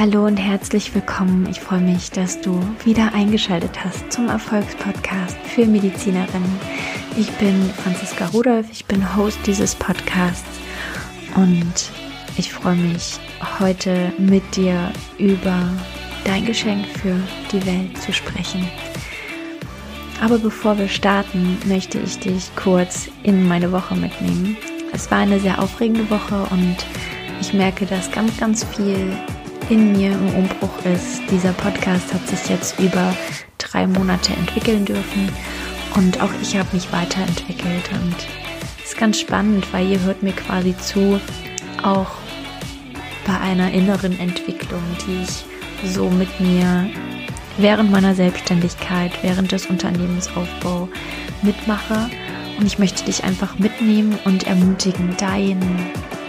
Hallo und herzlich willkommen. Ich freue mich, dass du wieder eingeschaltet hast zum Erfolgspodcast für Medizinerinnen. Ich bin Franziska Rudolph, ich bin Host dieses Podcasts und ich freue mich heute mit dir über dein Geschenk für die Welt zu sprechen. Aber bevor wir starten, möchte ich dich kurz in meine Woche mitnehmen. Es war eine sehr aufregende Woche und ich merke, dass ganz, ganz viel in mir im Umbruch ist. Dieser Podcast hat sich jetzt über drei Monate entwickeln dürfen und auch ich habe mich weiterentwickelt und ist ganz spannend, weil ihr hört mir quasi zu, auch bei einer inneren Entwicklung, die ich so mit mir während meiner Selbstständigkeit, während des Unternehmensaufbaus mitmache. Und ich möchte dich einfach mitnehmen und ermutigen, dein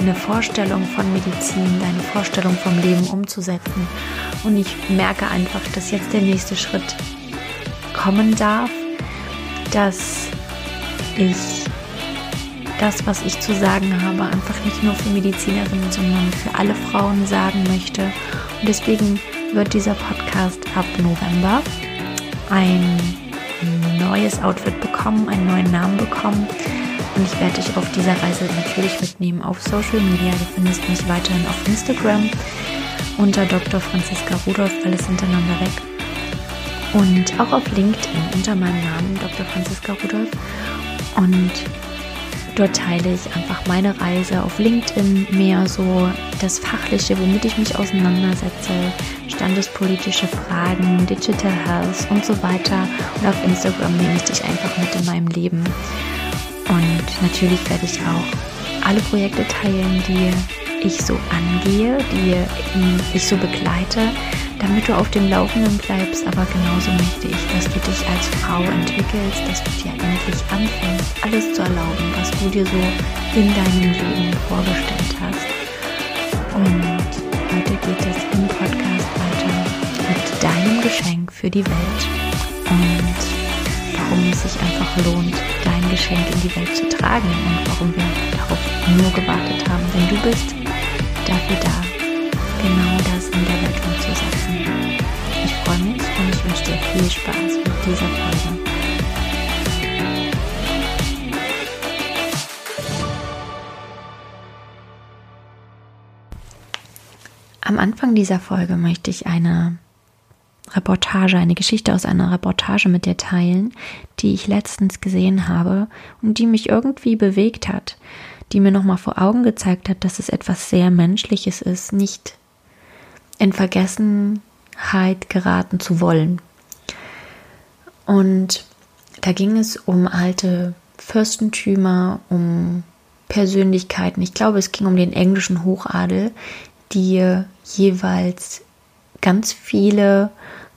eine Vorstellung von Medizin, deine Vorstellung vom Leben umzusetzen. Und ich merke einfach, dass jetzt der nächste Schritt kommen darf, dass ich das, was ich zu sagen habe, einfach nicht nur für Medizinerinnen, sondern für alle Frauen sagen möchte. Und deswegen wird dieser Podcast ab November ein neues Outfit bekommen, einen neuen Namen bekommen. Und ich werde dich auf dieser Reise natürlich mitnehmen auf Social Media. Du findest mich weiterhin auf Instagram unter Dr. Franziska Rudolph, alles hintereinander weg. Und auch auf LinkedIn unter meinem Namen Dr. Franziska Rudolph. Und dort teile ich einfach meine Reise auf LinkedIn mehr so das Fachliche, womit ich mich auseinandersetze, standespolitische Fragen, Digital Health und so weiter. Und auf Instagram nehme ich dich einfach mit in meinem Leben. Und natürlich werde ich auch alle Projekte teilen, die ich so angehe, die ich so begleite, damit du auf dem Laufenden bleibst. Aber genauso möchte ich, dass du dich als Frau entwickelst, dass du dir endlich anfängst, alles zu erlauben, was du dir so in deinem Leben vorgestellt hast. Und heute geht es im Podcast weiter mit deinem Geschenk für die Welt und warum es sich einfach lohnt, dein Geschenk in die Welt zu tragen und warum wir darauf nur gewartet haben. Denn du bist dafür da, genau das in der Welt umzusetzen. Ich freue mich und ich wünsche dir viel Spaß mit dieser Folge. Am Anfang dieser Folge möchte ich eine Reportage, eine Geschichte aus einer Reportage mit dir teilen, die ich letztens gesehen habe und die mich irgendwie bewegt hat, die mir nochmal vor Augen gezeigt hat, dass es etwas sehr Menschliches ist, nicht in Vergessenheit geraten zu wollen. Und da ging es um alte Fürstentümer, um Persönlichkeiten. Ich glaube, es ging um den englischen Hochadel, die jeweils ganz viele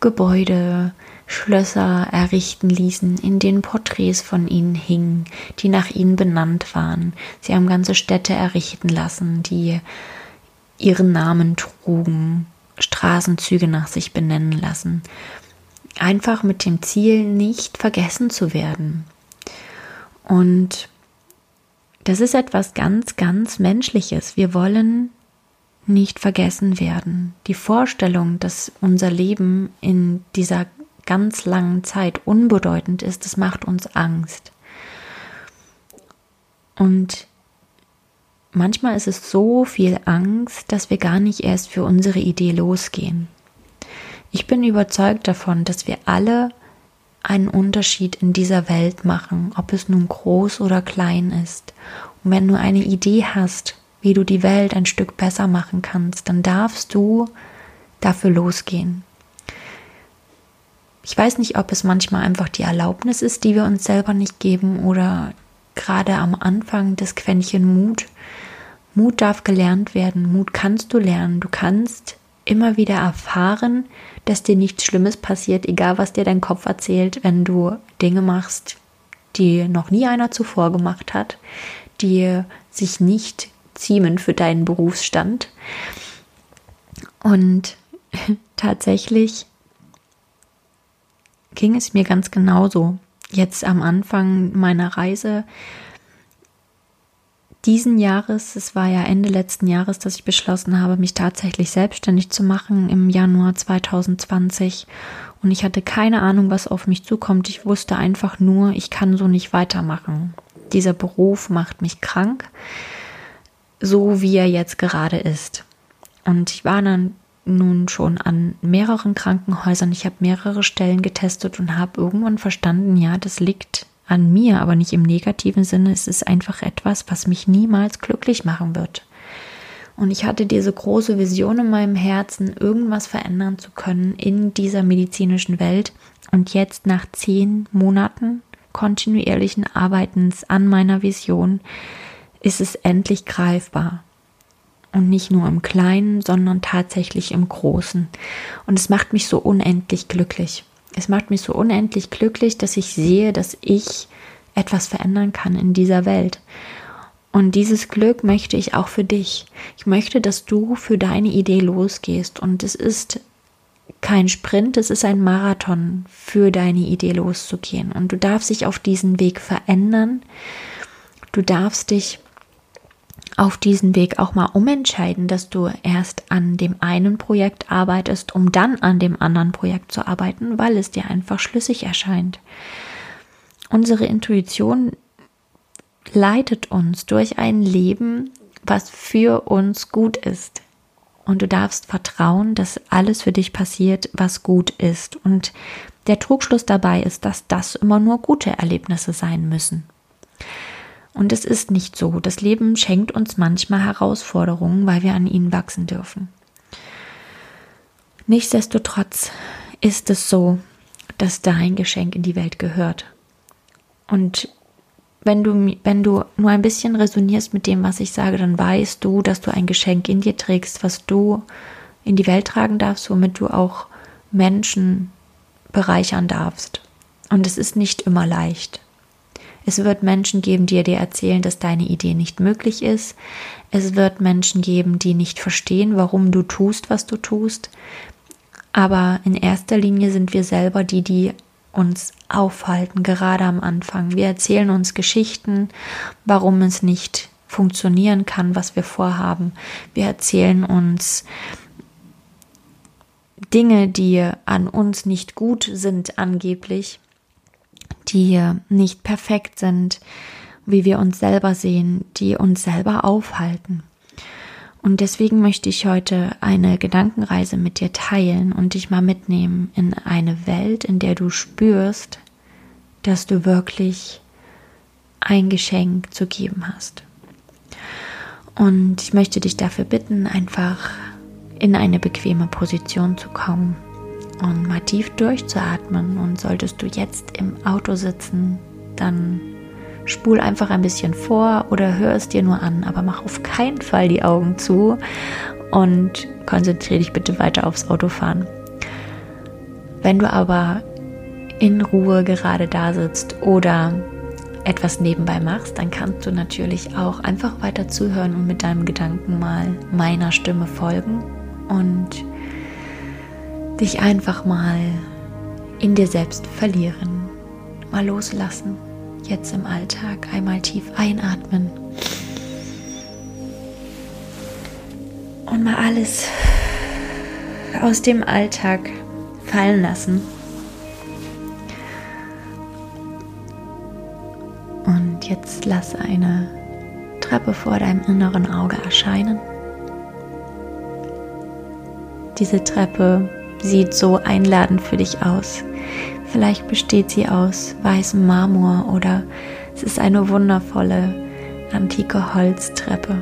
Gebäude, Schlösser errichten ließen, in denen Porträts von ihnen hingen, die nach ihnen benannt waren. Sie haben ganze Städte errichten lassen, die ihren Namen trugen, Straßenzüge nach sich benennen lassen. Einfach mit dem Ziel, nicht vergessen zu werden. Und das ist etwas ganz, ganz Menschliches. Wir wollen nicht vergessen werden. Die Vorstellung, dass unser Leben in dieser ganz langen Zeit unbedeutend ist, das macht uns Angst. Und manchmal ist es so viel Angst, dass wir gar nicht erst für unsere Idee losgehen. Ich bin überzeugt davon, dass wir alle einen Unterschied in dieser Welt machen, ob es nun groß oder klein ist. Und wenn du eine Idee hast, wie du die Welt ein Stück besser machen kannst, dann darfst du dafür losgehen. Ich weiß nicht, ob es manchmal einfach die Erlaubnis ist, die wir uns selber nicht geben oder gerade am Anfang das Quäntchen Mut. Mut darf gelernt werden, Mut kannst du lernen. Du kannst immer wieder erfahren, dass dir nichts Schlimmes passiert, egal was dir dein Kopf erzählt, wenn du Dinge machst, die noch nie einer zuvor gemacht hat, die sich nicht ziemen für deinen Berufsstand. Und tatsächlich ging es mir ganz genauso. Jetzt am Anfang meiner Reise diesen Jahres, es war ja Ende letzten Jahres, dass ich beschlossen habe, mich tatsächlich selbstständig zu machen im Januar 2020. Und ich hatte keine Ahnung, was auf mich zukommt. Ich wusste einfach nur, ich kann so nicht weitermachen. Dieser Beruf macht mich krank, so wie er jetzt gerade ist. Und ich war dann nun schon an mehreren Krankenhäusern. Ich habe mehrere Stellen getestet und habe irgendwann verstanden, ja, das liegt an mir, aber nicht im negativen Sinne. Es ist einfach etwas, was mich niemals glücklich machen wird. Und ich hatte diese große Vision in meinem Herzen, irgendwas verändern zu können in dieser medizinischen Welt. Und jetzt nach zehn Monaten kontinuierlichen Arbeitens an meiner Vision ist es endlich greifbar. Und nicht nur im Kleinen, sondern tatsächlich im Großen. Und es macht mich so unendlich glücklich. Es macht mich so unendlich glücklich, dass ich sehe, dass ich etwas verändern kann in dieser Welt. Und dieses Glück möchte ich auch für dich. Ich möchte, dass du für deine Idee losgehst. Und es ist kein Sprint, es ist ein Marathon, für deine Idee loszugehen. Und du darfst dich auf diesen Weg verändern. Du darfst dich auf diesen Weg auch mal umentscheiden, dass du erst an dem einen Projekt arbeitest, um dann an dem anderen Projekt zu arbeiten, weil es dir einfach schlüssig erscheint. Unsere Intuition leitet uns durch ein Leben, was für uns gut ist. Und du darfst vertrauen, dass alles für dich passiert, was gut ist. Und der Trugschluss dabei ist, dass das immer nur gute Erlebnisse sein müssen. Und es ist nicht so. Das Leben schenkt uns manchmal Herausforderungen, weil wir an ihnen wachsen dürfen. Nichtsdestotrotz ist es so, dass dein Geschenk in die Welt gehört. Und wenn du, wenn du nur ein bisschen resonierst mit dem, was ich sage, dann weißt du, dass du ein Geschenk in dir trägst, was du in die Welt tragen darfst, womit du auch Menschen bereichern darfst. Und es ist nicht immer leicht. Es wird Menschen geben, die dir erzählen, dass deine Idee nicht möglich ist. Es wird Menschen geben, die nicht verstehen, warum du tust, was du tust. Aber in erster Linie sind wir selber die, die uns aufhalten, gerade am Anfang. Wir erzählen uns Geschichten, warum es nicht funktionieren kann, was wir vorhaben. Wir erzählen uns Dinge, die an uns nicht gut sind, angeblich, die nicht perfekt sind, wie wir uns selber sehen, die uns selber aufhalten. Und deswegen möchte ich heute eine Gedankenreise mit dir teilen und dich mal mitnehmen in eine Welt, in der du spürst, dass du wirklich ein Geschenk zu geben hast. Und ich möchte dich dafür bitten, einfach in eine bequeme Position zu kommen und mal tief durchzuatmen. Und solltest du jetzt im Auto sitzen, dann spul einfach ein bisschen vor oder hör es dir nur an, aber mach auf keinen Fall die Augen zu und konzentriere dich bitte weiter aufs Autofahren. Wenn du aber in Ruhe gerade da sitzt oder etwas nebenbei machst, dann kannst du natürlich auch einfach weiter zuhören und mit deinem Gedanken mal meiner Stimme folgen und dich einfach mal in dir selbst verlieren, mal loslassen. Jetzt im Alltag einmal tief einatmen und mal alles aus dem Alltag fallen lassen. Und jetzt lass eine Treppe vor deinem inneren Auge erscheinen. Diese Treppe sieht so einladend für dich aus. Vielleicht besteht sie aus weißem Marmor oder es ist eine wundervolle antike Holztreppe.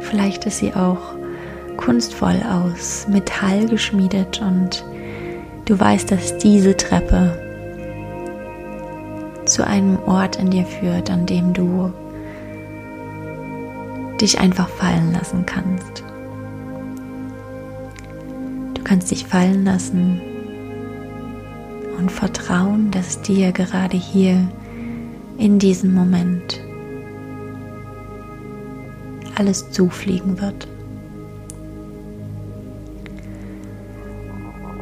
Vielleicht ist sie auch kunstvoll aus Metall geschmiedet und du weißt, dass diese Treppe zu einem Ort in dir führt, an dem du dich einfach fallen lassen kannst kannst dich fallen lassen und vertrauen, dass dir gerade hier in diesem Moment alles zufliegen wird.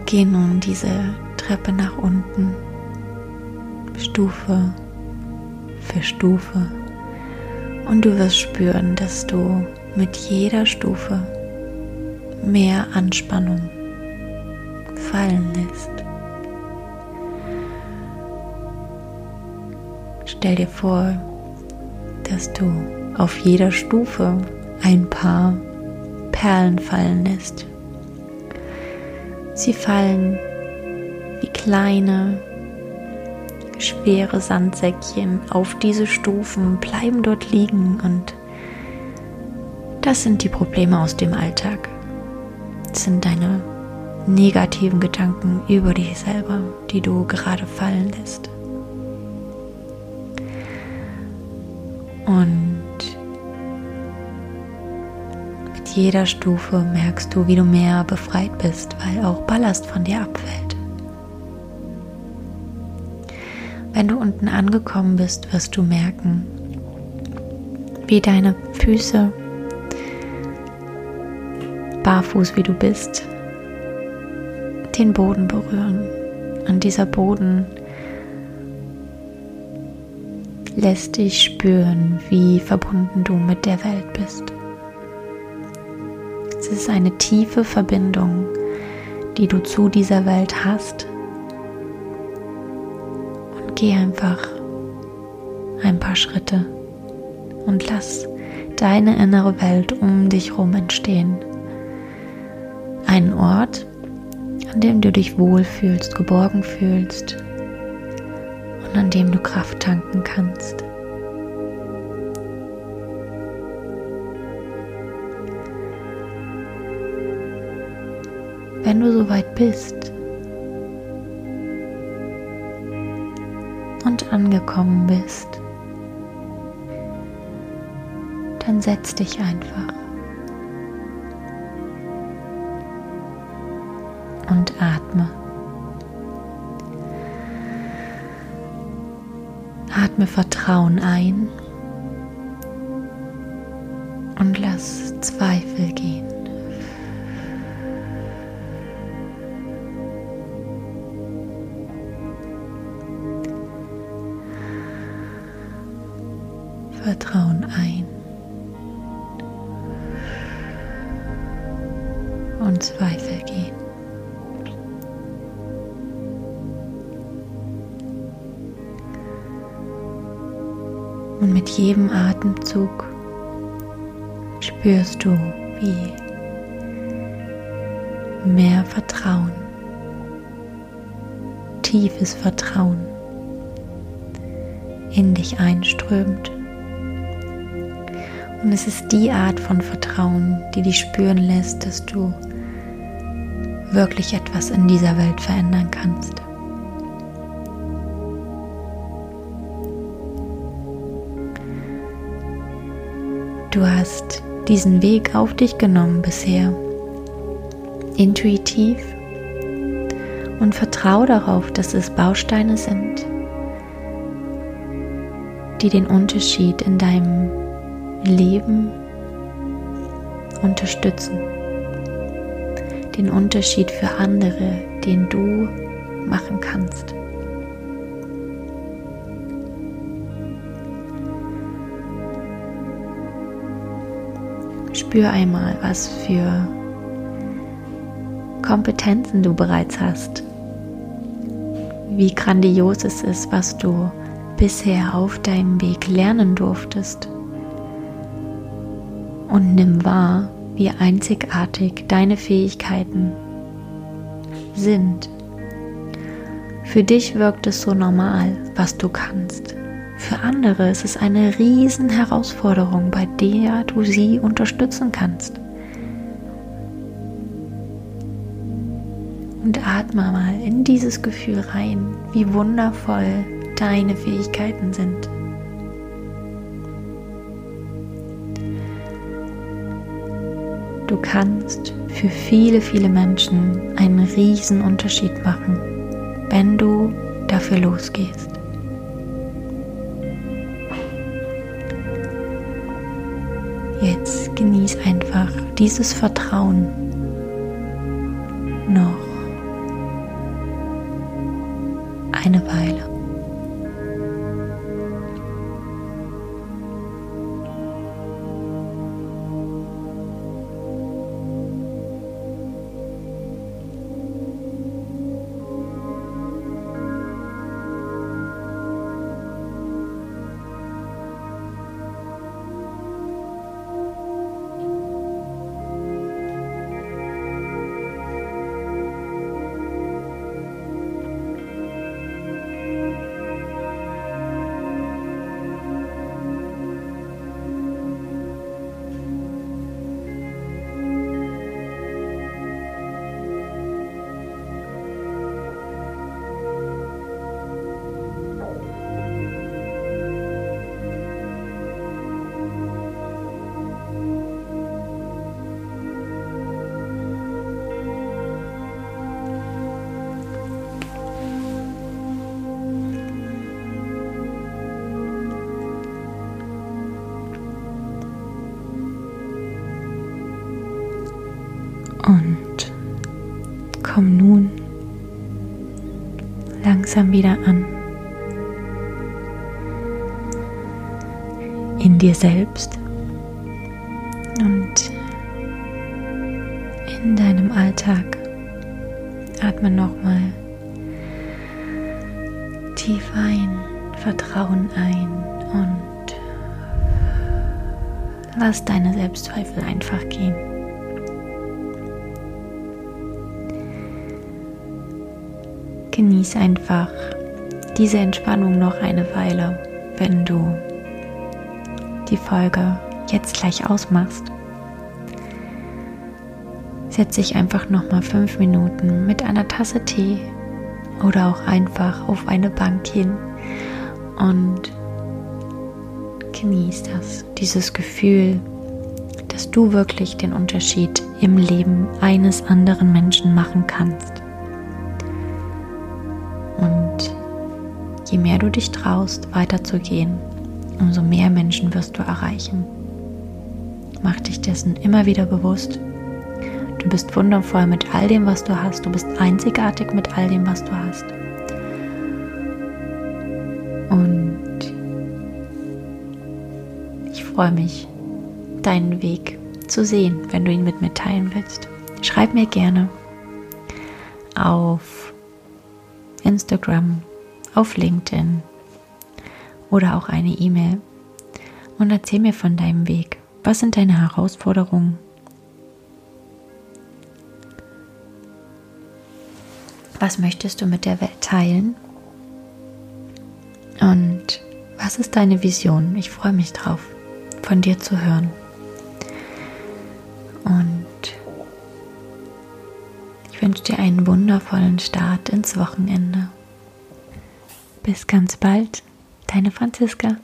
Geh nun diese Treppe nach unten, Stufe für Stufe, Und du wirst spüren, dass du mit jeder Stufe mehr Anspannung fallen lässt. Stell dir vor, dass du auf jeder Stufe ein paar Perlen fallen lässt. Sie fallen wie kleine, schwere Sandsäckchen auf diese Stufen, bleiben dort liegen und das sind die Probleme aus dem Alltag. Das sind deine negativen Gedanken über dich selber, die du gerade fallen lässt. Und mit jeder Stufe merkst du, wie du mehr befreit bist, weil auch Ballast von dir abfällt. Wenn du unten angekommen bist, wirst du merken, wie deine Füße, barfuß wie du bist, den Boden berühren. Und dieser Boden lässt dich spüren, wie verbunden du mit der Welt bist. Es ist eine tiefe Verbindung, die du zu dieser Welt hast. Und geh einfach ein paar Schritte und lass deine innere Welt um dich herum entstehen. Einen Ort, an dem du dich wohlfühlst, geborgen fühlst und an dem du Kraft tanken kannst. Wenn du soweit bist und angekommen bist, dann setz dich einfach. Und atme. Atme Vertrauen ein und lass Zweifel gehen. Vertrauen ein und Zweifel gehen. Und mit jedem Atemzug spürst du, wie mehr Vertrauen, tiefes Vertrauen in dich einströmt. Und es ist die Art von Vertrauen, die dich spüren lässt, dass du wirklich etwas in dieser Welt verändern kannst. Du hast diesen Weg auf dich genommen bisher, intuitiv und vertraue darauf, dass es Bausteine sind, die den Unterschied in deinem Leben unterstützen. Den Unterschied für andere, den du machen kannst. Spür einmal, was für Kompetenzen du bereits hast. Wie grandios es ist, was du bisher auf deinem Weg lernen durftest. Und nimm wahr, wie einzigartig deine Fähigkeiten sind. Für dich wirkt es so normal, was du kannst. Für andere ist es eine Herausforderung, bei der du sie unterstützen kannst. Und atme mal in dieses Gefühl rein, wie wundervoll deine Fähigkeiten sind. Du kannst für viele, viele Menschen einen riesen Unterschied machen, wenn du dafür losgehst. Dieses Vertrauen noch eine Weile. Komm nun langsam wieder an. In dir selbst und in deinem Alltag. Atme nochmal tief ein, Vertrauen ein und lass deine Selbstzweifel einfach gehen. Genieß einfach diese Entspannung noch eine Weile, wenn du die Folge jetzt gleich ausmachst. Setz dich einfach noch mal fünf Minuten mit einer Tasse Tee oder auch einfach auf eine Bank hin und genieß das, dieses Gefühl, dass du wirklich den Unterschied im Leben eines anderen Menschen machen kannst. Je mehr du dich traust, weiterzugehen, umso mehr Menschen wirst du erreichen. Mach dich dessen immer wieder bewusst. Du bist wundervoll mit all dem, was du hast. Du bist einzigartig mit all dem, was du hast. Und ich freue mich, deinen Weg zu sehen, wenn du ihn mit mir teilen willst. Schreib mir gerne auf Instagram, auf LinkedIn oder auch eine E-Mail und erzähl mir von deinem Weg. Was sind deine Herausforderungen? Was möchtest du mit der Welt teilen? Und was ist deine Vision? Ich freue mich drauf, von dir zu hören. Und ich wünsche dir einen wundervollen Start ins Wochenende. Bis ganz bald, deine Franziska.